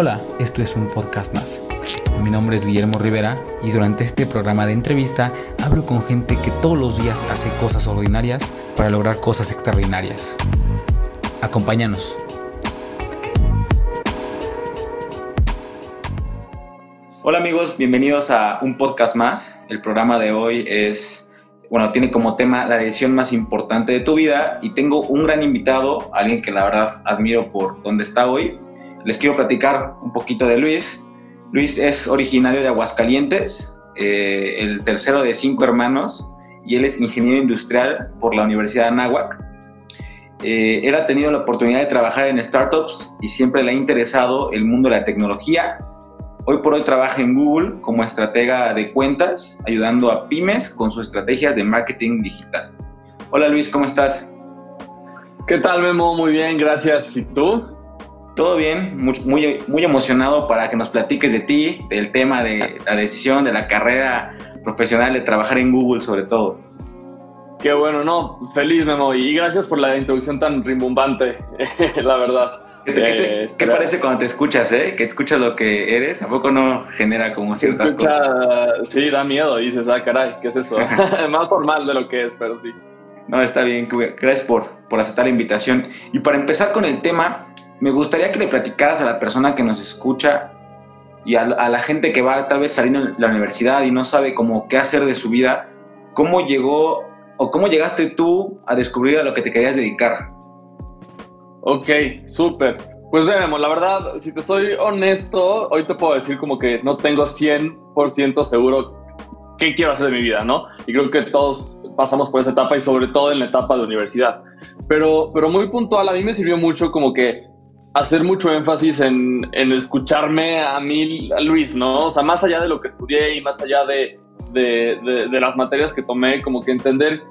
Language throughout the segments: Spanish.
Hola, esto es un podcast más. Mi nombre es Guillermo Rivera y durante este programa de entrevista hablo con gente que todos los días hace cosas ordinarias para lograr cosas extraordinarias. Acompáñanos. Hola amigos, bienvenidos a un podcast más. El programa de hoy es, bueno, tiene como tema la decisión más importante de tu vida y tengo un gran invitado, alguien que la verdad admiro por donde está hoy les quiero platicar un poquito de Luis. Luis es originario de Aguascalientes, eh, el tercero de cinco hermanos, y él es ingeniero industrial por la Universidad de Anáhuac. Eh, tenido la oportunidad de trabajar en startups y siempre le ha interesado el mundo de la tecnología. Hoy por hoy trabaja en Google como estratega de cuentas, ayudando a pymes con sus estrategias de marketing digital. Hola Luis, ¿cómo estás? ¿Qué tal Memo? Muy bien, gracias. ¿Y tú? Todo bien, muy, muy, emocionado para que nos platiques de ti, del tema de la decisión, de la carrera profesional, de trabajar en Google sobre todo. Qué bueno, no, feliz Memo y gracias por la introducción tan rimbombante, la verdad. ¿Qué, eh, parece cuando te escuchas, eh? Que escuchas lo que eres, ¿a poco no genera como ciertas escucha, cosas? Sí, da miedo, y dices, ah, caray, ¿qué es eso? Más formal de lo que es, pero sí. No, está bien, gracias por, por aceptar la invitación. Y para empezar con el tema, me gustaría que le platicaras a la persona que nos escucha y a, la gente que va tal vez saliendo de la universidad y no sabe cómo qué hacer de su vida, cómo llegó o cómo llegaste tú a descubrir a lo que te querías dedicar. Ok, súper. Pues vemos, la verdad, si te soy honesto, hoy te puedo decir como que no tengo 100% seguro qué quiero hacer de mi vida, ¿no? Y creo que todos pasamos por esa etapa y sobre todo en la etapa de universidad. Pero, pero muy puntual, a mí me sirvió mucho como que hacer mucho énfasis en, en, escucharme a mí, a Luis, ¿no? O sea, más allá de lo que estudié y más allá de, de, de, de las materias que tomé, como que entender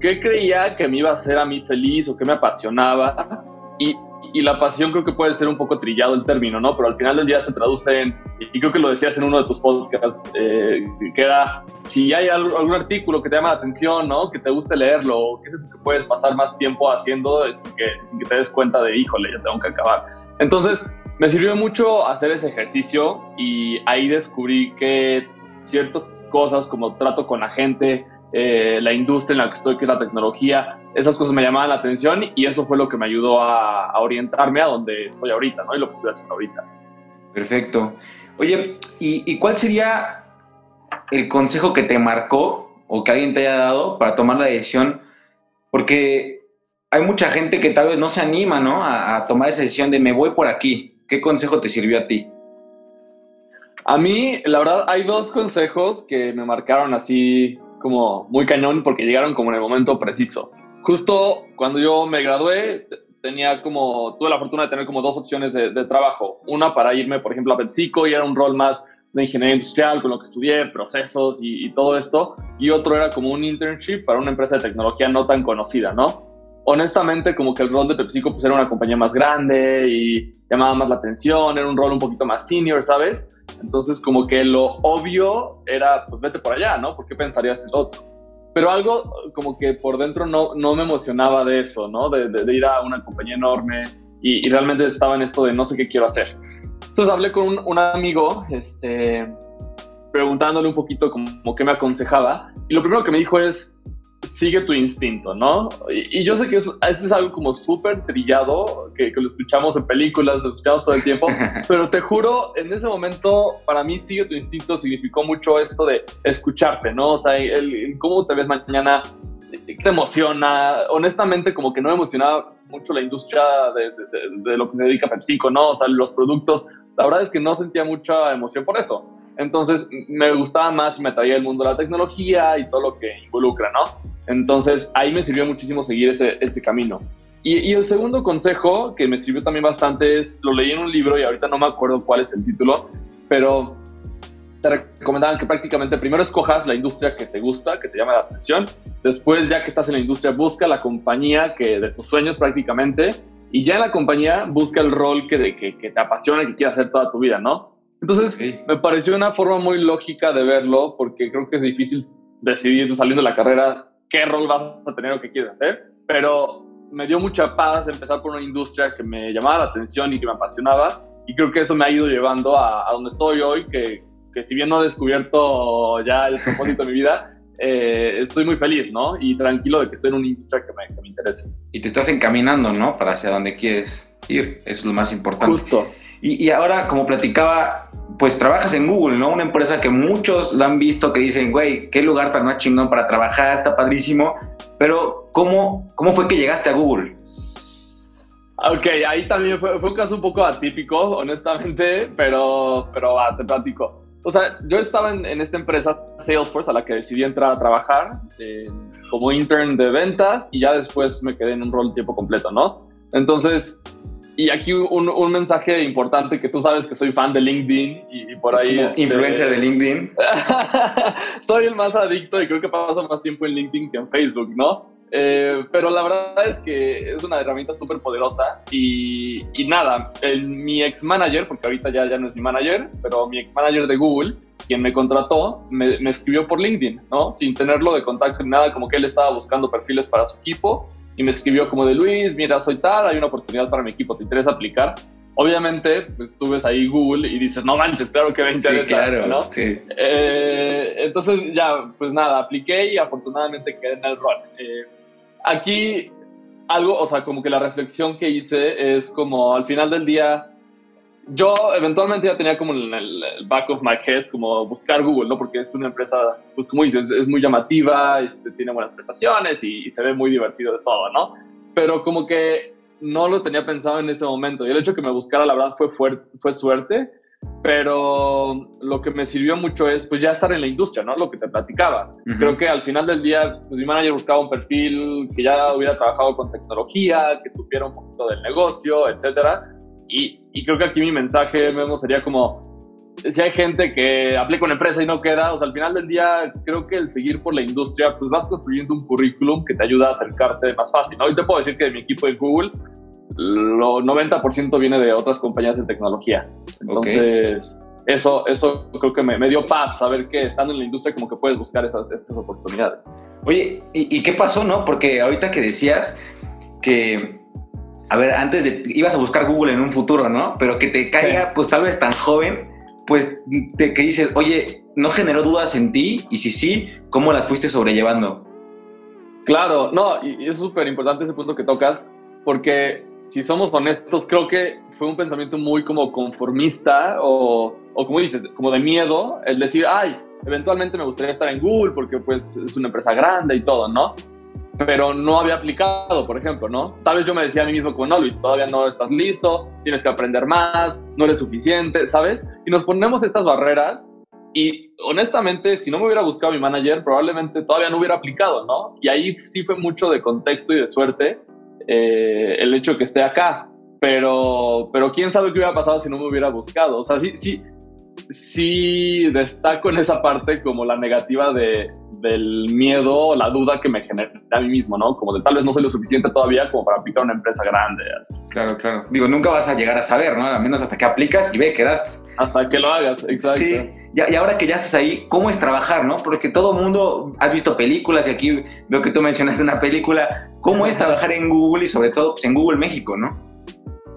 qué creía que me iba a hacer a mí feliz o qué me apasionaba. Y, y la pasión creo que puede ser un poco trillado el término, ¿no? Pero al final del día se traduce en, y creo que lo decías en uno de tus podcasts, eh, que era, si hay algún artículo que te llama la atención, ¿no? Que te guste leerlo, ¿qué es eso que puedes pasar más tiempo haciendo sin que, sin que te des cuenta de, híjole, ya tengo que acabar. Entonces, me sirvió mucho hacer ese ejercicio y ahí descubrí que ciertas cosas como trato con la gente, eh, la industria en la que estoy, que es la tecnología, esas cosas me llamaban la atención y eso fue lo que me ayudó a, orientarme a donde estoy ahorita, ¿no? Y lo que estoy haciendo ahorita. Perfecto. Oye, ¿y, cuál sería el consejo que te marcó o que alguien te haya dado para tomar la decisión? Porque hay mucha gente que tal vez no se anima, ¿no? A, a tomar esa decisión de me voy por aquí. ¿Qué consejo te sirvió a ti? A mí, la verdad, hay dos consejos que me marcaron así como muy cañón porque llegaron como en el momento preciso. Justo cuando yo me gradué, tenía como, tuve la fortuna de tener como dos opciones de, trabajo. Una para irme, por ejemplo, a PepsiCo y era un rol más de ingeniería industrial con lo que estudié, procesos y, y todo esto. Y otro era como un internship para una empresa de tecnología no tan conocida, ¿no? honestamente, como que el rol de PepsiCo pues, era una compañía más grande y llamaba más la atención, era un rol un poquito más senior, ¿sabes? Entonces, como que lo obvio era, pues vete por allá, ¿no? ¿Por qué pensarías el otro? Pero algo como que por dentro no, no me emocionaba de eso, ¿no? De, de, ir a una compañía enorme y, realmente estaba en esto de no sé qué quiero hacer. Entonces hablé con un, amigo, este, preguntándole un poquito como qué me aconsejaba y lo primero que me dijo es, sigue tu instinto, ¿no? Y, yo sé que eso, es algo como súper trillado, que, lo escuchamos en películas, lo escuchamos todo el tiempo, pero te juro, en ese momento, para mí sigue tu instinto significó mucho esto de escucharte, ¿no? O sea, el, cómo te ves mañana, qué te emociona. Honestamente, como que no me emocionaba mucho la industria de, de lo que se dedica PepsiCo, ¿no? O sea, los productos, la verdad es que no sentía mucha emoción por eso. Entonces me gustaba más y me atraía el mundo de la tecnología y todo lo que involucra, ¿no? Entonces ahí me sirvió muchísimo seguir ese, ese camino. Y, el segundo consejo que me sirvió también bastante es, lo leí en un libro y ahorita no me acuerdo cuál es el título, pero te recomendaban que prácticamente primero escojas la industria que te gusta, que te llama la atención, después ya que estás en la industria busca la compañía que de tus sueños prácticamente y ya en la compañía busca el rol que, que, que te apasiona y que quieras hacer toda tu vida, ¿no? Entonces me pareció una forma muy lógica de verlo porque creo que es difícil decidir saliendo de la carrera qué rol vas a tener o qué quieres hacer, pero me dio mucha paz empezar por una industria que me llamaba la atención y que me apasionaba y creo que eso me ha ido llevando a, a donde estoy hoy, que, que, si bien no he descubierto ya el propósito de mi vida, eh, estoy muy feliz, ¿no? Y tranquilo de que estoy en una industria que me, que me interesa. Y te estás encaminando, ¿no? Para hacia donde quieres ir, eso es lo más importante. Justo. Y, y, ahora, como platicaba, pues trabajas en Google, ¿no? Una empresa que muchos la han visto, que dicen, güey, qué lugar tan más chingón para trabajar, está padrísimo. Pero, ¿cómo, cómo fue que llegaste a Google? Ok, ahí también fue, fue un caso un poco atípico, honestamente, pero, pero va, te platico. O sea, yo estaba en, en, esta empresa Salesforce a la que decidí entrar a trabajar eh, como intern de ventas y ya después me quedé en un rol tiempo completo, ¿no? Entonces, y aquí un, un, mensaje importante que tú sabes que soy fan de LinkedIn y, y por es ahí... Este, influencer de LinkedIn. soy el más adicto y creo que paso más tiempo en LinkedIn que en Facebook, ¿no? Eh, pero la verdad es que es una herramienta súper poderosa y, y, nada, el, mi ex manager, porque ahorita ya, ya no es mi manager, pero mi ex manager de Google, quien me contrató, me, me escribió por LinkedIn, ¿no? Sin tenerlo de contacto ni nada, como que él estaba buscando perfiles para su equipo y me escribió como de Luis, mira, soy tal, hay una oportunidad para mi equipo, ¿te interesa aplicar? Obviamente, pues tú ves ahí Google y dices, no manches, claro que me interesa, sí, claro, ¿no? Sí. Eh, entonces ya, pues nada, apliqué y afortunadamente quedé en el rol. Eh, aquí algo, o sea, como que la reflexión que hice es como al final del día, yo eventualmente ya tenía como en el, el, back of my head como buscar Google, ¿no? Porque es una empresa, pues como dices, es muy llamativa, este, tiene buenas prestaciones y, y, se ve muy divertido de todo, ¿no? Pero como que no lo tenía pensado en ese momento y el hecho que me buscara, la verdad, fue, fuerte, fue suerte, pero lo que me sirvió mucho es pues ya estar en la industria, ¿no? Lo que te platicaba. Uh -huh. Creo que al final del día, pues mi manager buscaba un perfil que ya hubiera trabajado con tecnología, que supiera un poquito del negocio, etcétera. Y, y creo que aquí mi mensaje, Memo, sería como, si hay gente que aplica una empresa y no queda, o sea, al final del día, creo que el seguir por la industria, pues vas construyendo un currículum que te ayuda a acercarte más fácil, ¿no? Y te puedo decir que de mi equipo de Google, lo 90% viene de otras compañías de tecnología. Entonces, okay. eso, eso creo que me, me, dio paz, saber que estando en la industria como que puedes buscar esas, estas oportunidades. Oye, ¿y, ¿y, qué pasó, no? Porque ahorita que decías que, a ver, antes de, ibas a buscar Google en un futuro, ¿no? Pero que te caiga, sí. pues tal vez tan joven, pues te, que dices, oye, ¿no generó dudas en ti? Y si sí, ¿cómo las fuiste sobrellevando? Claro, no, y, es súper importante ese punto que tocas, porque si somos honestos, creo que fue un pensamiento muy como conformista o, o, como dices, como de miedo, el decir, ay, eventualmente me gustaría estar en Google porque pues es una empresa grande y todo, ¿no? Pero no había aplicado, por ejemplo, ¿no? Tal vez yo me decía a mí mismo como, no, Luis, todavía no estás listo, tienes que aprender más, no eres suficiente, ¿sabes? Y nos ponemos estas barreras y honestamente, si no me hubiera buscado mi manager, probablemente todavía no hubiera aplicado, ¿no? Y ahí sí fue mucho de contexto y de suerte eh, el hecho de que esté acá. Pero, pero quién sabe qué hubiera pasado si no me hubiera buscado. O sea, sí, sí, sí destaco en esa parte como la negativa de, del miedo la duda que me genera a mí mismo, ¿no? Como de tal vez no soy lo suficiente todavía como para aplicar una empresa grande. Así. Claro, claro. Digo, nunca vas a llegar a saber, ¿no? Al menos hasta que aplicas y ve, quedaste. Hasta que lo hagas, exacto. Sí, y, ahora que ya estás ahí, ¿cómo es trabajar, no? Porque todo el mundo, has visto películas y aquí veo que tú mencionaste una película. ¿Cómo es trabajar en Google y sobre todo pues, en Google México, no?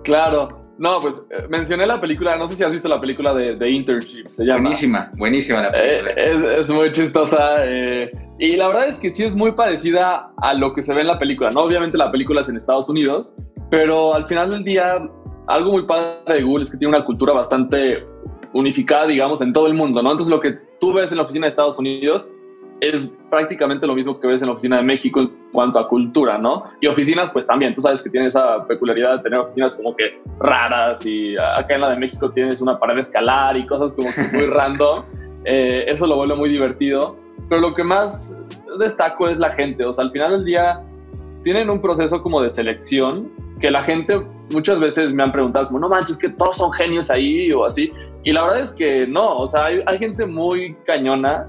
Claro, no, pues eh, mencioné la película, no sé si has visto la película de, de Internship, se llama. Buenísima, buenísima la película. Eh, es, es, muy chistosa eh, y la verdad es que sí es muy parecida a lo que se ve en la película, ¿no? Obviamente la película es en Estados Unidos, pero al final del día, algo muy padre de Google es que tiene una cultura bastante unificada, digamos, en todo el mundo, ¿no? Entonces lo que tú ves en la oficina de Estados Unidos es prácticamente lo mismo que ves en la oficina de México en cuanto a cultura, ¿no? Y oficinas, pues también, tú sabes que tiene esa peculiaridad de tener oficinas como que raras y acá en la de México tienes una pared de escalar y cosas como que muy random. Eh, eso lo vuelve muy divertido. Pero lo que más destaco es la gente, o sea, al final del día tienen un proceso como de selección que la gente muchas veces me han preguntado como, no manches, que todos son genios ahí o así. Y la verdad es que no, o sea, hay, hay gente muy cañona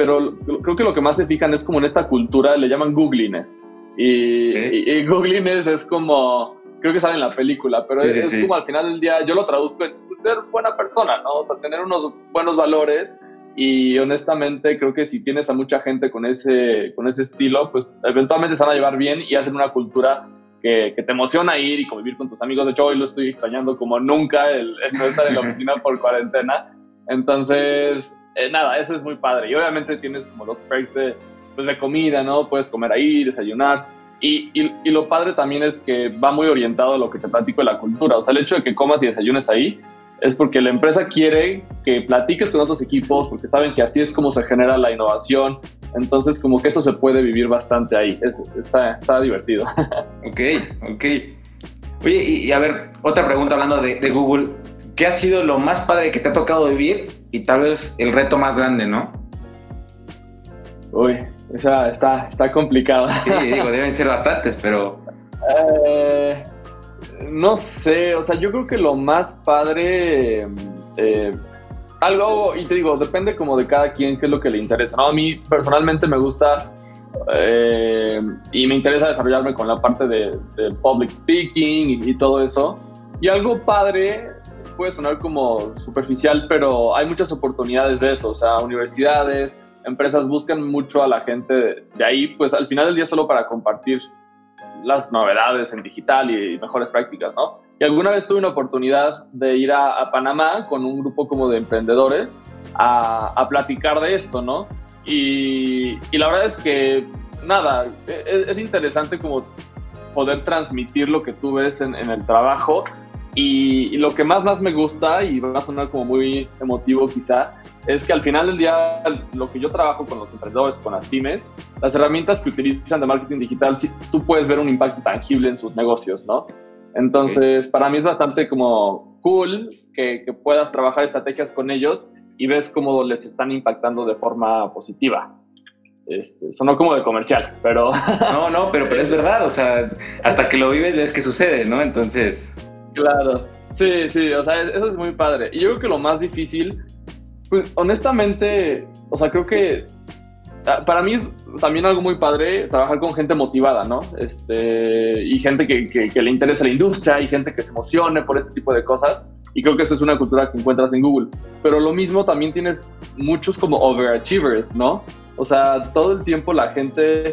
pero creo que lo que más se fijan es como en esta cultura, le llaman googliness. Y, ¿Eh? y, y googliness es como, creo que sale en la película, pero sí, es, sí, es sí. como al final del día, yo lo traduzco en pues, ser buena persona, ¿no? O sea, tener unos buenos valores. Y honestamente creo que si tienes a mucha gente con ese, con ese estilo, pues eventualmente se van a llevar bien y hacen una cultura que, te emociona ir y convivir con tus amigos. De hecho, hoy lo estoy extrañando como nunca, el, no estar en la oficina por cuarentena. Entonces, eh, nada, eso es muy padre. Y obviamente tienes como los perks de, pues, de comida, ¿no? Puedes comer ahí, desayunar. Y, y, lo padre también es que va muy orientado a lo que te platico de la cultura. O sea, el hecho de que comas y desayunes ahí es porque la empresa quiere que platiques con otros equipos, porque saben que así es como se genera la innovación. Entonces, como que eso se puede vivir bastante ahí. está, está divertido. Ok, ok. Oye, y, a ver, otra pregunta hablando de, de, Google. ¿Qué ha sido lo más padre que te ha tocado vivir y tal vez el reto más grande, no? Uy, esa está, está complicada. Sí, digo, deben ser bastantes, pero... Eh, no sé, o sea, yo creo que lo más padre... Eh, algo, y te digo, depende como de cada quien qué es lo que le interesa. ¿no? A mí personalmente me gusta eh, y me interesa desarrollarme con la parte de, public speaking y, todo eso. Y algo padre puede sonar como superficial, pero hay muchas oportunidades de eso. O sea, universidades, empresas buscan mucho a la gente de ahí, pues al final del día solo para compartir las novedades en digital y, mejores prácticas, ¿no? Y alguna vez tuve una oportunidad de ir a, Panamá con un grupo como de emprendedores a, platicar de esto, ¿no? Y, la verdad es que, nada, e, es, interesante como poder transmitir lo que tú ves en, en el trabajo y, lo que más, más me gusta, y va a sonar como muy emotivo quizá, es que al final del día lo que yo trabajo con los emprendedores, con las pymes, las herramientas que utilizan de marketing digital, sí, tú puedes ver un impacto tangible en sus negocios, ¿no? Entonces, para mí es bastante como cool que, que, puedas trabajar estrategias con ellos y ves cómo les están impactando de forma positiva. Este, sonó como de comercial, pero... No, no, pero, pero es verdad, o sea, hasta que lo vives ves que sucede, ¿no? Entonces... Claro, sí, sí, o sea, eso es muy padre. Y yo creo que lo más difícil, pues honestamente, o sea, creo que ah, para mí es también algo muy padre trabajar con gente motivada, ¿no? Este, y gente que, que, le interesa la industria y gente que se emocione por este tipo de cosas. Y creo que esa es una cultura que encuentras en Google. Pero lo mismo también tienes muchos como overachievers, ¿no? O sea, todo el tiempo la gente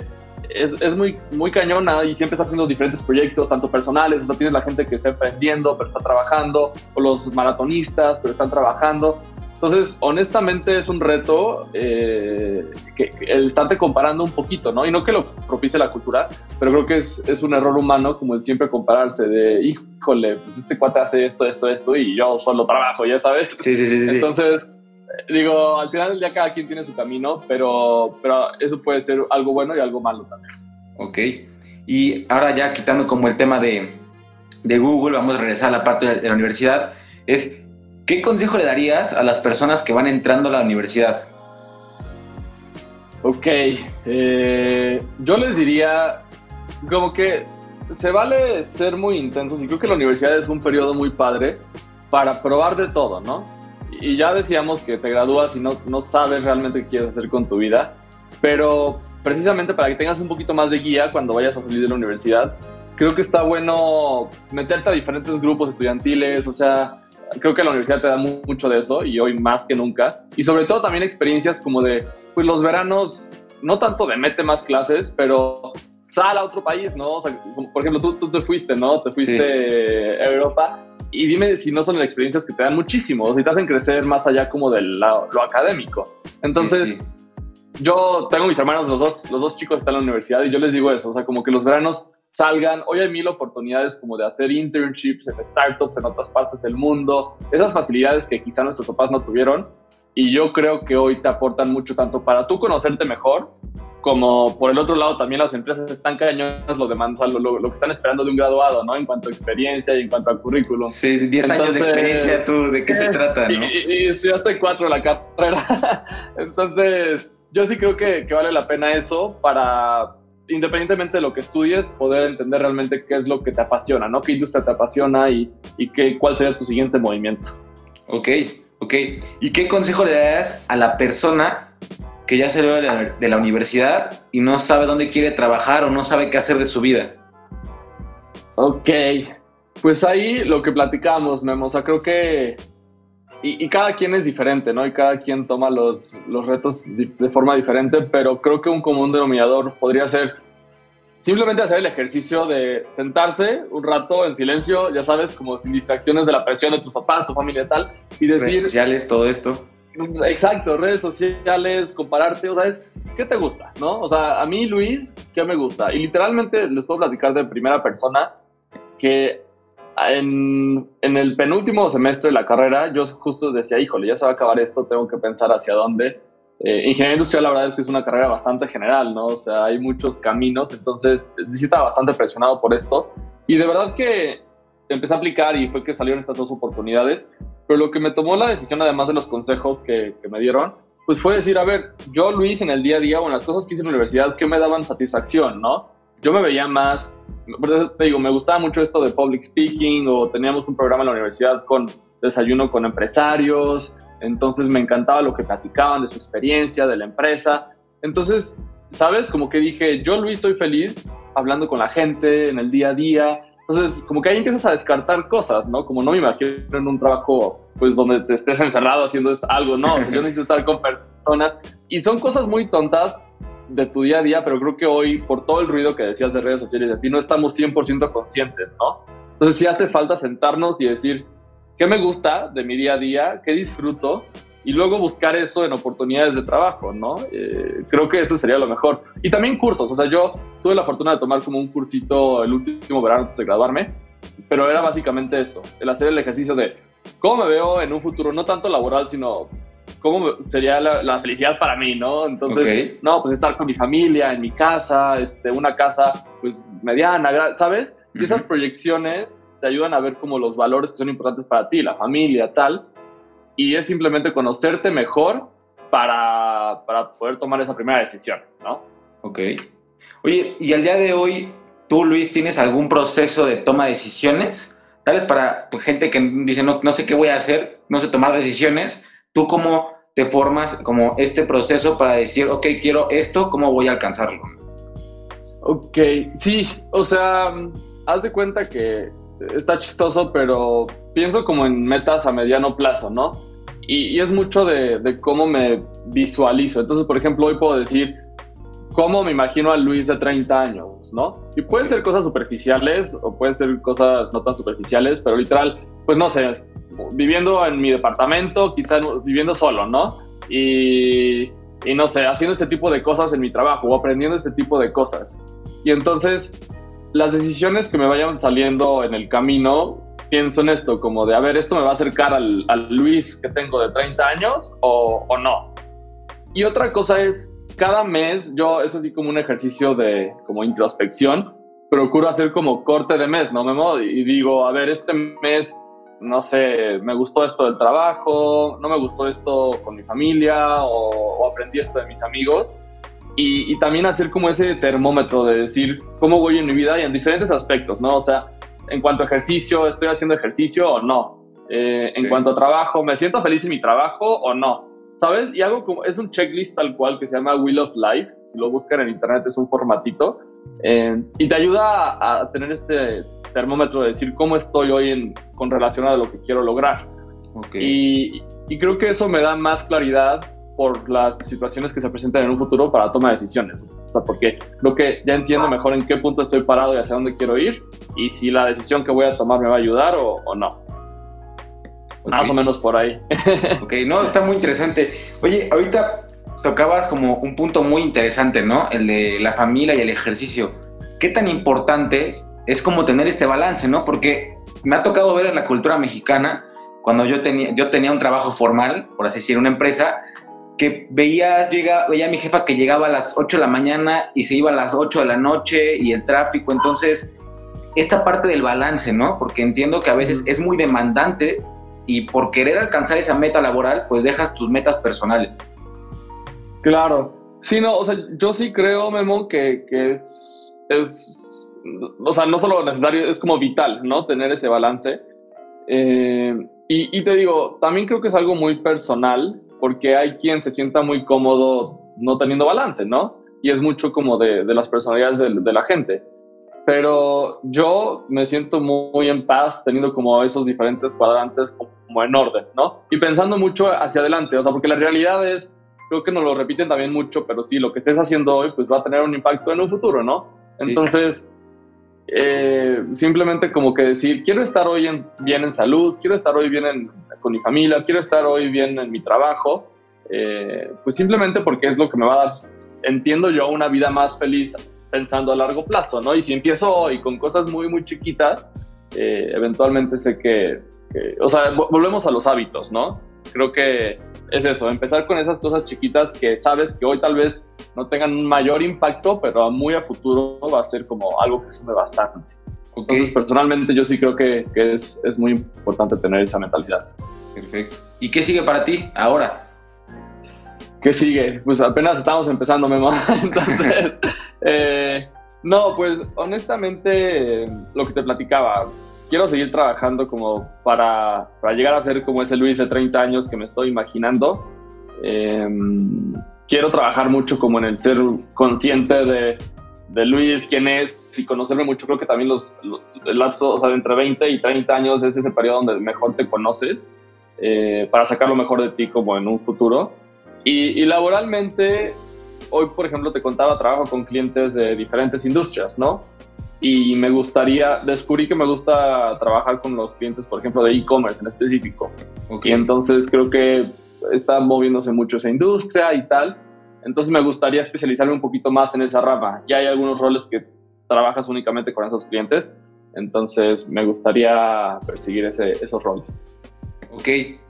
es, es, muy, muy cañona y siempre está haciendo diferentes proyectos, tanto personales, o sea, tienes la gente que está emprendiendo, pero está trabajando, o los maratonistas, pero están trabajando. Entonces, honestamente es un reto eh, que, el estarte comparando un poquito, ¿no? Y no que lo propicie la cultura, pero creo que es, es, un error humano como el siempre compararse de, híjole, pues este cuate hace esto, esto, esto y yo solo trabajo, ya sabes. Sí, sí, sí. sí. Entonces, digo, al final del día cada quien tiene su camino, pero, pero eso puede ser algo bueno y algo malo también. Ok. Y ahora ya quitando como el tema de, de Google, vamos a regresar a la parte de la universidad, es, ¿qué consejo le darías a las personas que van entrando a la universidad? Ok, eh, yo les diría como que se vale ser muy intensos y creo que la universidad es un periodo muy padre para probar de todo, ¿no? Y ya decíamos que te gradúas y no, no sabes realmente qué quieres hacer con tu vida, pero precisamente para que tengas un poquito más de guía cuando vayas a salir de la universidad, creo que está bueno meterte a diferentes grupos estudiantiles, o sea, creo que la universidad te da mucho de eso y hoy más que nunca, y sobre todo también experiencias como de, pues los veranos, no tanto de mete más clases, pero sal a otro país, ¿no? O sea, por ejemplo, tú, tú te fuiste, ¿no? Te fuiste a Europa y dime si no son experiencias que te dan muchísimo, si te hacen crecer más allá como de lo, académico. Entonces, yo tengo mis hermanos, los dos, los dos chicos están en la universidad y yo les digo eso, o sea, como que los veranos salgan, hoy hay mil oportunidades como de hacer internships en startups en otras partes del mundo, esas facilidades que quizá nuestros papás no tuvieron. Y yo creo que hoy te aportan mucho tanto para tú conocerte mejor como por el otro lado también las empresas están cañonas lo demandan, lo, que están esperando de un graduado, ¿no? En cuanto a experiencia y en cuanto al currículum. Sí, 10 años de experiencia, tú, ¿de qué se trata, no? Y, y, estudiaste cuatro la carrera. Entonces, yo sí creo que, que, vale la pena eso para, independientemente de lo que estudies, poder entender realmente qué es lo que te apasiona, ¿no? Qué industria te apasiona y, y qué, cuál sería tu siguiente movimiento. Ok, ok. ¿Y qué consejo le das a la persona que ya salió de la, de la universidad y no sabe dónde quiere trabajar o no sabe qué hacer de su vida. Ok, pues ahí lo que platicamos, Memo, o sea, creo que... Y, cada quien es diferente, ¿no? Y cada quien toma los, los retos de, forma diferente, pero creo que un común denominador podría ser simplemente hacer el ejercicio de sentarse un rato en silencio, ya sabes, como sin distracciones de la presión de tus papás, tu familia y tal, y decir... Redes sociales, todo esto. Exacto, redes sociales, compararte, o sea, ¿qué te gusta? ¿No? O sea, a mí, Luis, ¿qué me gusta? Y literalmente les puedo platicar de primera persona que en, en el penúltimo semestre de la carrera, yo justo decía, híjole, ya se va a acabar esto, tengo que pensar hacia dónde. Eh, ingeniería industrial, la verdad es que es una carrera bastante general, ¿no? O sea, hay muchos caminos, entonces sí estaba bastante presionado por esto. Y de verdad que empecé a aplicar y fue que salieron estas dos oportunidades. Pero lo que me tomó la decisión, además de los consejos que, me dieron, pues fue decir, a ver, yo Luis en el día a día o en las cosas que hice en la universidad, ¿qué me daban satisfacción, no? Yo me veía más, te digo, me gustaba mucho esto de public speaking o teníamos un programa en la universidad con desayuno con empresarios, entonces me encantaba lo que platicaban de su experiencia, de la empresa. Entonces, ¿sabes? Como que dije, yo Luis estoy feliz hablando con la gente en el día a día. Entonces, como que ahí empiezas a descartar cosas, ¿no? Como no me imagino en un trabajo, pues, donde te estés encerrado haciendo algo, no. yo necesito estar con personas. Y son cosas muy tontas de tu día a día, pero creo que hoy, por todo el ruido que decías de redes sociales, así no estamos 100% conscientes, ¿no? Entonces, sí hace falta sentarnos y decir, qué me gusta de mi día a día, qué disfruto y luego buscar eso en oportunidades de trabajo, ¿no? Eh, creo que eso sería lo mejor. Y también cursos, o sea, yo tuve la fortuna de tomar como un cursito el último verano antes de graduarme, pero era básicamente esto, el hacer el ejercicio de cómo me veo en un futuro, no tanto laboral, sino cómo sería la, felicidad para mí, ¿no? Entonces, no, pues estar con mi familia, en mi casa, este, una casa pues mediana, ¿sabes? Y esas proyecciones te ayudan a ver como los valores que son importantes para ti, la familia, tal. Y es simplemente conocerte mejor para, para poder tomar esa primera decisión, ¿no? Ok. Oye, y al día de hoy, tú, Luis, ¿tienes algún proceso de toma de decisiones? Tal vez para pues, gente que dice, no, no sé qué voy a hacer, no sé tomar decisiones. ¿Tú cómo te formas como este proceso para decir, ok, quiero esto, ¿cómo voy a alcanzarlo? Ok, sí, o sea, haz de cuenta que está chistoso, pero pienso como en metas a mediano plazo, ¿no? Y, es mucho de, cómo me visualizo. Entonces, por ejemplo, hoy puedo decir cómo me imagino a Luis de 30 años, ¿no? Y pueden ser cosas superficiales o pueden ser cosas no tan superficiales, pero literal, pues no sé, viviendo en mi departamento, quizás viviendo solo, ¿no? Y, y no sé, haciendo este tipo de cosas en mi trabajo o aprendiendo este tipo de cosas. Y entonces las decisiones que me vayan saliendo en el camino, pienso en esto, como de, a ver, ¿esto me va a acercar al, Luis que tengo de 30 años o, o, no? Y otra cosa es, cada mes, yo es así como un ejercicio de como introspección, procuro hacer como corte de mes, ¿no, Memo? Y digo, a ver, este mes, no sé, me gustó esto del trabajo, no me gustó esto con mi familia o, o aprendí esto de mis amigos y, también hacer como ese termómetro de decir cómo voy en mi vida y en diferentes aspectos, ¿no? O sea, en cuanto a ejercicio, ¿estoy haciendo ejercicio o no? Eh, en cuanto a trabajo, ¿me siento feliz en mi trabajo o no? ¿Sabes? Y algo como, es un checklist tal cual que se llama Wheel of Life, si lo buscan en internet es un formatito, eh, y te ayuda a, tener este termómetro de decir cómo estoy hoy en, con relación a lo que quiero lograr. Okay. Y, y creo que eso me da más claridad por las situaciones que se presentan en un futuro para toma de decisiones. O sea, porque creo que ya entiendo mejor en qué punto estoy parado y hacia dónde quiero ir y si la decisión que voy a tomar me va a ayudar o, no. Más o menos por ahí. ok, no, está muy interesante. Oye, ahorita tocabas como un punto muy interesante, ¿no? El de la familia y el ejercicio. ¿Qué tan importante es como tener este balance, ¿no? Porque me ha tocado ver en la cultura mexicana, cuando yo tenía, yo tenía un trabajo formal, por así decir, una empresa, que veías, yo veía a mi jefa que llegaba a las 8 de la mañana y se iba a las 8 de la noche y el tráfico, entonces esta parte del balance, ¿no? Porque entiendo que a veces es muy demandante y por querer alcanzar esa meta laboral, pues dejas tus metas personales. Claro, sí, no, o sea, yo sí creo, Memo, que, que es, es, o sea, no solo necesario, es como vital, ¿no? Tener ese balance. Eh, y, y te digo, también creo que es algo muy personal, porque hay quien se sienta muy cómodo no teniendo balance, ¿no? Y es mucho como de, las personalidades de, la gente. Pero yo me siento muy, en paz teniendo como esos diferentes cuadrantes como en orden, ¿no? Y pensando mucho hacia adelante, o sea, porque la realidad es, creo que nos lo repiten también mucho, pero sí, lo que estés haciendo hoy pues va a tener un impacto en un futuro, ¿no? Entonces, eh, simplemente como que decir, quiero estar hoy bien en salud, quiero estar hoy bien con mi familia, quiero estar hoy bien en mi trabajo, eh, pues simplemente porque es lo que me va a dar, entiendo yo, una vida más feliz pensando a largo plazo, ¿no? Y si empiezo hoy con cosas muy, muy chiquitas, eh, eventualmente sé que, o sea, volvemos a los hábitos, ¿no? Creo que es eso, empezar con esas cosas chiquitas que sabes que hoy tal vez no tengan un mayor impacto, pero muy a futuro va a ser como algo que sume bastante. Entonces, personalmente yo sí creo que, que es, es, muy importante tener esa mentalidad. Perfecto. ¿Y qué sigue para ti ahora? ¿Qué sigue? Pues apenas estamos empezando, Memo. Entonces, eh, no, pues honestamente, lo que te platicaba, quiero seguir trabajando como para, para, llegar a ser como ese Luis de 30 años que me estoy imaginando. Em, quiero trabajar mucho como en el ser consciente de, de, Luis, quién es, y conocerme mucho. Creo que también los, el lapso, o sea, de entre 20 y 30 años es ese periodo donde mejor te conoces eh, para sacar lo mejor de ti como en un futuro. Y, y laboralmente, hoy, por ejemplo, te contaba, trabajo con clientes de diferentes industrias, ¿no? y me gustaría, descubrí que me gusta trabajar con los clientes, por ejemplo, de e-commerce en específico. Y entonces creo que está moviéndose mucho esa industria y tal. Entonces me gustaría especializarme un poquito más en esa rama. Ya hay algunos roles que trabajas únicamente con esos clientes. Entonces me gustaría perseguir ese, esos roles. Ok,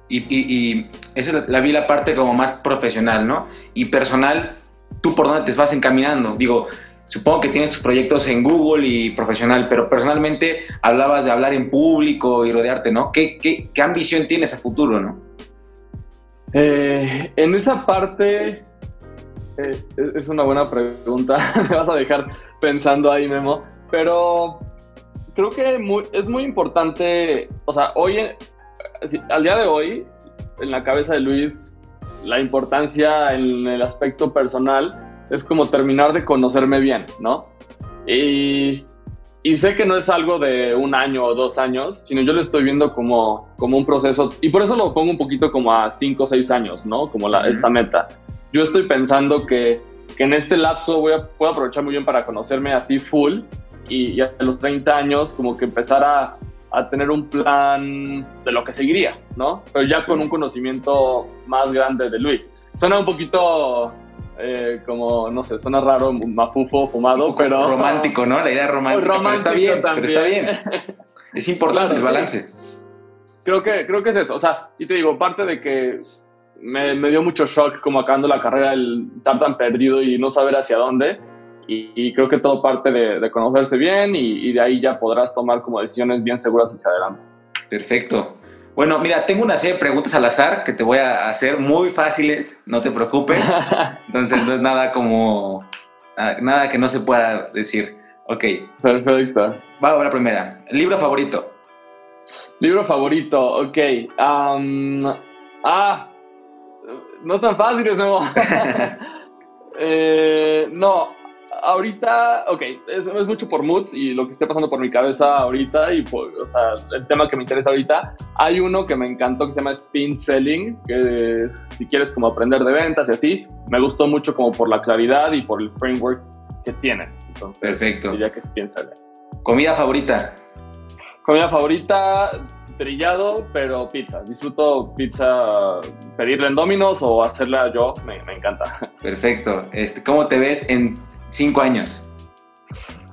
y, y, y esa la vi la parte como más profesional, ¿no? Y personal, ¿tú por dónde te vas encaminando? Digo, supongo que tienes tus proyectos en Google y profesional, pero personalmente hablabas de hablar en público y rodearte, ¿no? ¿Qué, qué, qué ambición tienes a futuro, no? Eh, en esa parte eh, es una buena pregunta, me vas a dejar pensando ahí, Memo, pero creo que es muy importante, o sea, hoy, al día de hoy, en la cabeza de Luis, la importancia en el aspecto personal es como terminar de conocerme bien, ¿no? Y, y, sé que no es algo de un año o dos años, sino yo lo estoy viendo como, como un proceso, y por eso lo pongo un poquito como a cinco o seis años, ¿no? Como la, esta meta. Yo estoy pensando que, que en este lapso voy a, puedo aprovechar muy bien para conocerme así full y, y a los 30 años como que empezar a, a tener un plan de lo que seguiría, ¿no? Pero ya con un conocimiento más grande de Luis. Suena un poquito eh, como, no sé, suena raro, mafufo, fumado, pero... Romántico, ¿no? La idea romántica, romántico pero está bien, pero está bien. Es importante el balance. Creo que, creo que es eso, o sea, y te digo, parte de que me, me, dio mucho shock como acabando la carrera el estar tan perdido y no saber hacia dónde, y, creo que todo parte de, de conocerse bien y, y de ahí ya podrás tomar como decisiones bien seguras hacia adelante. Perfecto. Bueno, mira, tengo una serie de preguntas al azar que te voy a hacer muy fáciles, no te preocupes. Entonces no es nada como, nada que no se pueda decir. Ok. Perfecto. Va a la primera. ¿Libro favorito? Libro favorito, ok. ah, no es tan fácil, ¿no? eh, no, ahorita, ok, es, es, mucho por moods y lo que esté pasando por mi cabeza ahorita y por, o sea, el tema que me interesa ahorita. Hay uno que me encantó que se llama Spin Selling, que si quieres como aprender de ventas y así, me gustó mucho como por la claridad y por el framework que tiene. Entonces, Perfecto. Diría que Spin Selling. ¿Comida favorita? Comida favorita, trillado, pero pizza. Disfruto pizza, pedirla en Domino's o hacerla yo, me, me encanta. Perfecto. Este, ¿Cómo te ves en Cinco años.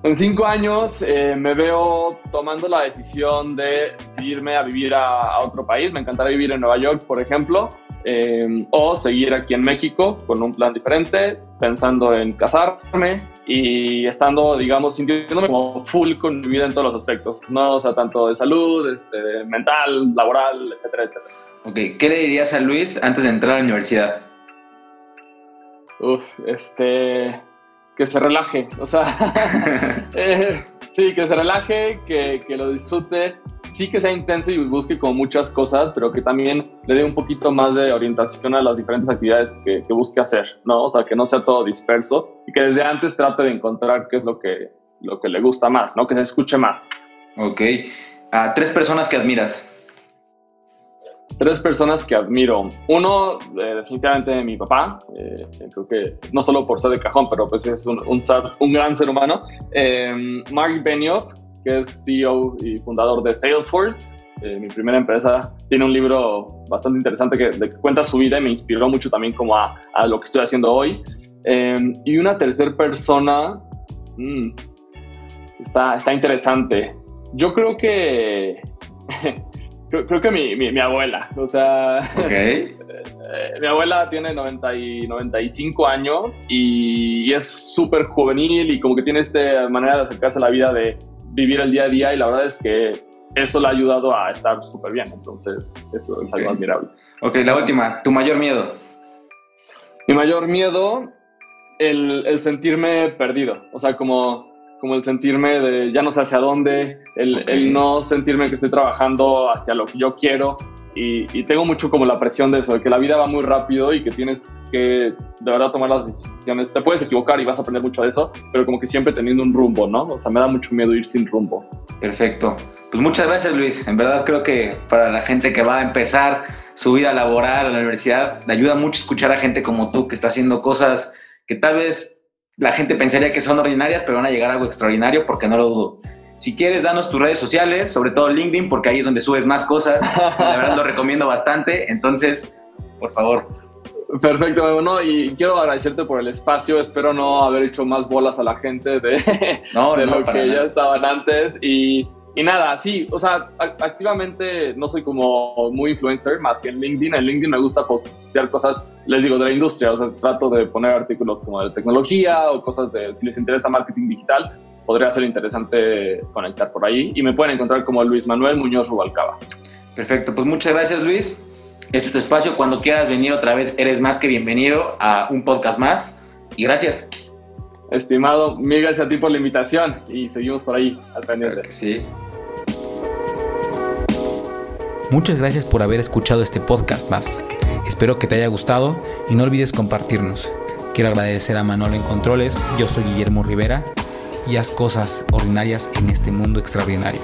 En cinco años eh, me veo tomando la decisión de irme a vivir a, otro país. Me encantaría vivir en Nueva York, por ejemplo, eh, o seguir aquí en México con un plan diferente, pensando en casarme y estando, digamos, sintiéndome como full con mi vida en todos los aspectos. No, o sea, tanto de salud, este, mental, laboral, etcétera, etcétera. Ok, ¿qué le dirías a Luis antes de entrar a la universidad? Uf, este que se relaje, o sea, eh, sí, que se relaje, que, que, lo disfrute, sí que sea intenso y busque como muchas cosas, pero que también le dé un poquito más de orientación a las diferentes actividades que, que, busque hacer, ¿no? O sea, que no sea todo disperso y que desde antes trate de encontrar qué es lo que, lo que le gusta más, ¿no? Que se escuche más. Ok. ¿A tres personas que admiras? Tres personas que admiro. Uno, eh, definitivamente mi papá, eh, creo que no solo por ser de cajón, pero pues es un, un, gran ser humano. Eh, Mark Benioff, que es CEO y fundador de Salesforce, mi primera empresa, tiene un libro bastante interesante que, cuenta su vida y me inspiró mucho también como a, lo que estoy haciendo hoy. y una tercera persona, mm, está, está interesante. Yo creo que creo, que mi, mi, abuela, o sea, eh, mi abuela tiene 90 y 95 años y, es súper juvenil y como que tiene esta manera de acercarse a la vida de vivir el día a día y la verdad es que eso le ha ayudado a estar súper bien, entonces eso es algo admirable. Ok, la última, tu mayor miedo. Mi mayor miedo, el, el sentirme perdido, o sea, como como el sentirme de ya no sé hacia dónde, el, no sentirme que estoy trabajando hacia lo que yo quiero y, tengo mucho como la presión de eso, de que la vida va muy rápido y que tienes que de verdad tomar las decisiones. Te puedes equivocar y vas a aprender mucho de eso, pero como que siempre teniendo un rumbo, ¿no? O sea, me da mucho miedo ir sin rumbo. Perfecto. Pues muchas gracias Luis. En verdad creo que para la gente que va a empezar su vida laboral en la universidad, le ayuda mucho escuchar a gente como tú que está haciendo cosas que tal vez la gente pensaría que son ordinarias, pero van a llegar a algo extraordinario porque no lo dudo. Si quieres, danos tus redes sociales, sobre todo LinkedIn, porque ahí es donde subes más cosas. La verdad lo recomiendo bastante. Entonces, por favor. Perfecto, bueno, y quiero agradecerte por el espacio. Espero no haber hecho más bolas a la gente de, de lo que ya estaban antes. Y y nada, sí, o sea, activamente no soy como muy influencer, más que en LinkedIn. En LinkedIn me gusta postear cosas, les digo, de la industria. O sea, trato de poner artículos como de tecnología o cosas de, si les interesa marketing digital, podría ser interesante conectar por ahí. Y me pueden encontrar como Luis Manuel Muñoz Rubalcaba. Perfecto, pues muchas gracias Luis. Este es tu espacio. Cuando quieras venir otra vez, eres más que bienvenido a un podcast más. Y gracias. Estimado, mil gracias a ti por la invitación y seguimos por ahí al pendiente. Sí. Muchas gracias por haber escuchado este podcast más. Espero que te haya gustado y no olvides compartirnos. Quiero agradecer a Manolo en Controles, yo soy Guillermo Rivera y haz cosas ordinarias en este mundo extraordinario.